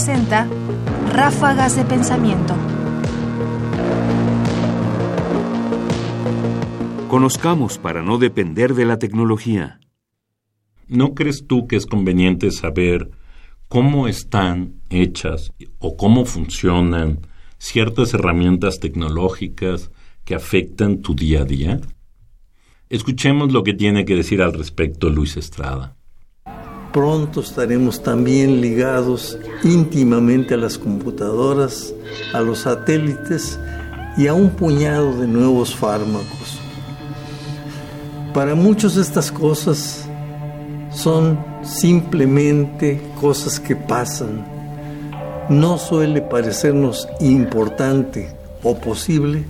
presenta Ráfagas de Pensamiento. Conozcamos para no depender de la tecnología. ¿No crees tú que es conveniente saber cómo están hechas o cómo funcionan ciertas herramientas tecnológicas que afectan tu día a día? Escuchemos lo que tiene que decir al respecto Luis Estrada. Pronto estaremos también ligados íntimamente a las computadoras, a los satélites y a un puñado de nuevos fármacos. Para muchos estas cosas son simplemente cosas que pasan. No suele parecernos importante o posible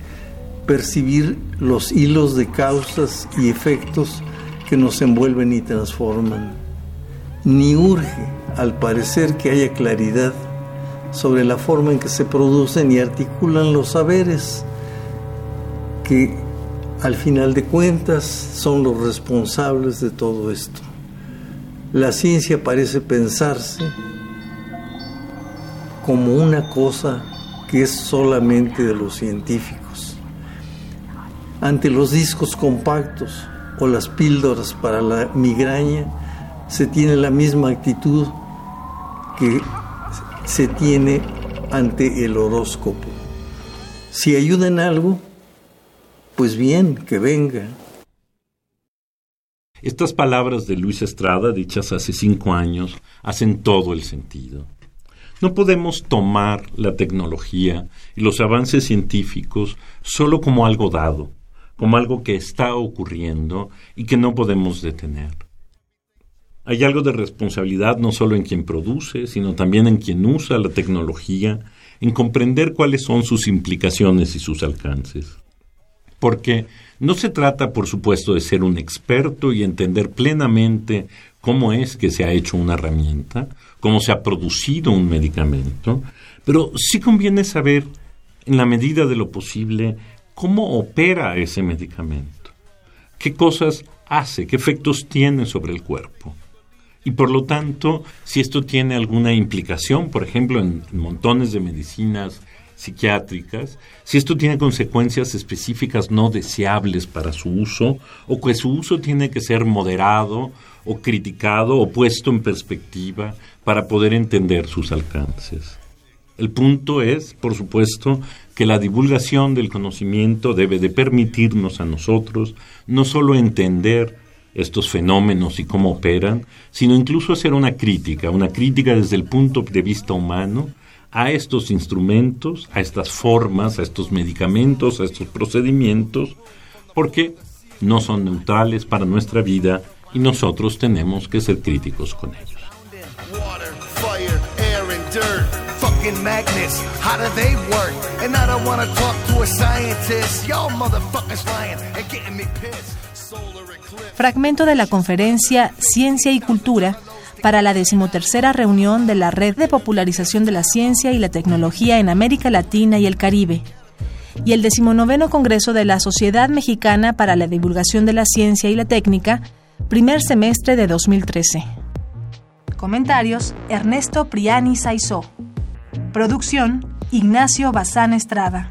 percibir los hilos de causas y efectos que nos envuelven y transforman. Ni urge, al parecer, que haya claridad sobre la forma en que se producen y articulan los saberes, que al final de cuentas son los responsables de todo esto. La ciencia parece pensarse como una cosa que es solamente de los científicos. Ante los discos compactos o las píldoras para la migraña, se tiene la misma actitud que se tiene ante el horóscopo. Si ayuda en algo, pues bien, que venga. Estas palabras de Luis Estrada, dichas hace cinco años, hacen todo el sentido. No podemos tomar la tecnología y los avances científicos solo como algo dado, como algo que está ocurriendo y que no podemos detener. Hay algo de responsabilidad no solo en quien produce, sino también en quien usa la tecnología, en comprender cuáles son sus implicaciones y sus alcances. Porque no se trata, por supuesto, de ser un experto y entender plenamente cómo es que se ha hecho una herramienta, cómo se ha producido un medicamento, pero sí conviene saber, en la medida de lo posible, cómo opera ese medicamento, qué cosas hace, qué efectos tiene sobre el cuerpo. Y por lo tanto, si esto tiene alguna implicación, por ejemplo, en, montones de medicinas psiquiátricas, si esto tiene consecuencias específicas no deseables para su uso, o que su uso tiene que ser moderado o criticado o puesto en perspectiva para poder entender sus alcances. El punto es, por supuesto, que la divulgación del conocimiento debe de permitirnos a nosotros no solo entender estos fenómenos y cómo operan, sino incluso hacer una crítica, una crítica desde el punto de vista humano a estos instrumentos, a estas formas, a estos medicamentos, a estos procedimientos, porque no son neutrales para nuestra vida y nosotros tenemos que ser críticos con ellos. Fragmento de la conferencia Ciencia y Cultura para la decimotercera reunión de la Red de Popularización de la Ciencia y la Tecnología en América Latina y el Caribe, y el decimonoveno Congreso de la Sociedad Mexicana para la Divulgación de la Ciencia y la Técnica, primer semestre de 2013. Comentarios: Ernesto Priani Saizó. Producción: Ignacio Bazán Estrada.